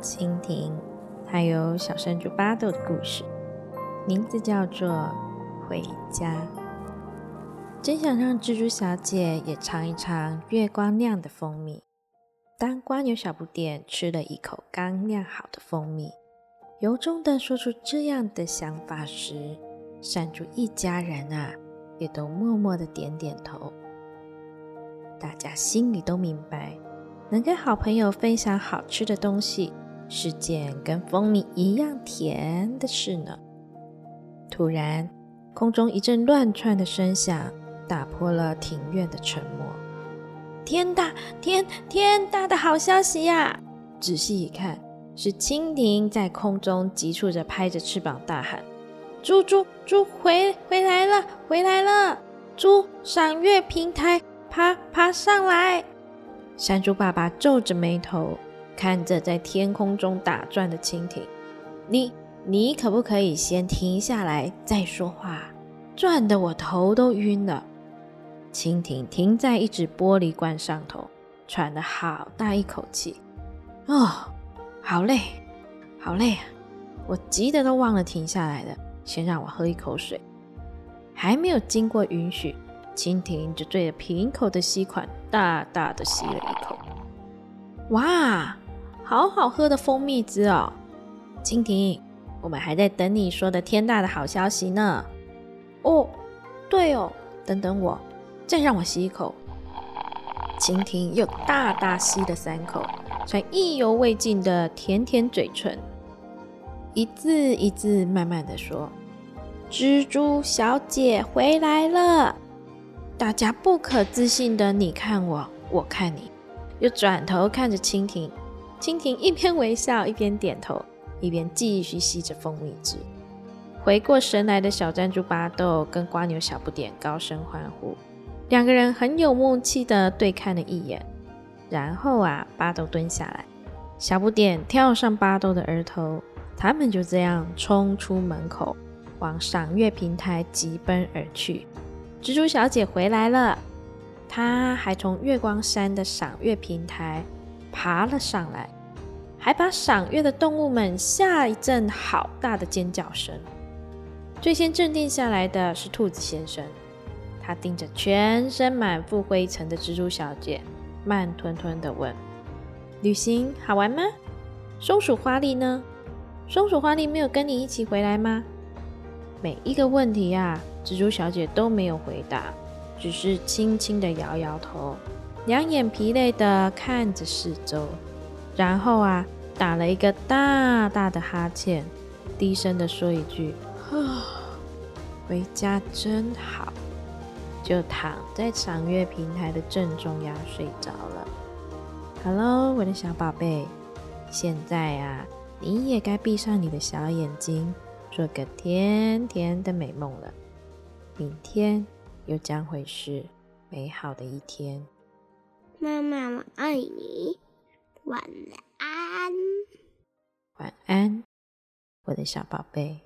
蜻蜓，还有小山猪巴豆的故事，名字叫做《回家》。真想让蜘蛛小姐也尝一尝月光酿的蜂蜜。当瓜牛小不点吃了一口刚酿好的蜂蜜，由衷的说出这样的想法时，山猪一家人啊，也都默默的点点头。大家心里都明白，能跟好朋友分享好吃的东西，是件跟蜂蜜一样甜的事呢。突然，空中一阵乱窜的声响，打破了庭院的沉默。天大天天大的好消息呀！仔细一看，是蜻蜓在空中急促着拍着翅膀大喊：“猪猪猪，回回来了，回来了！猪赏月平台，爬爬上来！”山猪爸爸皱着眉头看着在天空中打转的蜻蜓：“你你可不可以先停下来再说话？转得我头都晕了。”蜻蜓停在一只玻璃罐上头，喘了好大一口气。哦，好累，好累啊！我急得都忘了停下来了。先让我喝一口水。还没有经过允许，蜻蜓就对着瓶口的吸管大大的吸了一口。哇，好好喝的蜂蜜汁哦！蜻蜓，我们还在等你说的天大的好消息呢。哦，对哦，等等我。再让我吸一口。蜻蜓又大大吸了三口，才意犹未尽的舔舔嘴唇，一字一字慢慢的说：“蜘蛛小姐回来了。”大家不可置信的你看我，我看你，又转头看着蜻蜓。蜻蜓一边微笑，一边点头，一边继续吸着蜂蜜汁。回过神来的小珍珠巴豆跟瓜牛小不点高声欢呼。两个人很有默契的对看了一眼，然后啊，巴豆蹲下来，小不点跳上巴豆的额头，他们就这样冲出门口，往赏月平台疾奔而去。蜘蛛小姐回来了，她还从月光山的赏月平台爬了上来，还把赏月的动物们吓一阵好大的尖叫声。最先镇定下来的是兔子先生。他盯着全身满腹灰尘的蜘蛛小姐，慢吞吞地问：“旅行好玩吗？松鼠花栗呢？松鼠花栗没有跟你一起回来吗？”每一个问题啊，蜘蛛小姐都没有回答，只是轻轻地摇摇头，两眼疲累地看着四周，然后啊，打了一个大大的哈欠，低声地说一句：“啊，回家真好。”就躺在赏月平台的正中央睡着了。Hello，我的小宝贝，现在啊，你也该闭上你的小眼睛，做个甜甜的美梦了。明天又将会是美好的一天。妈妈，我爱你，晚安。晚安，我的小宝贝。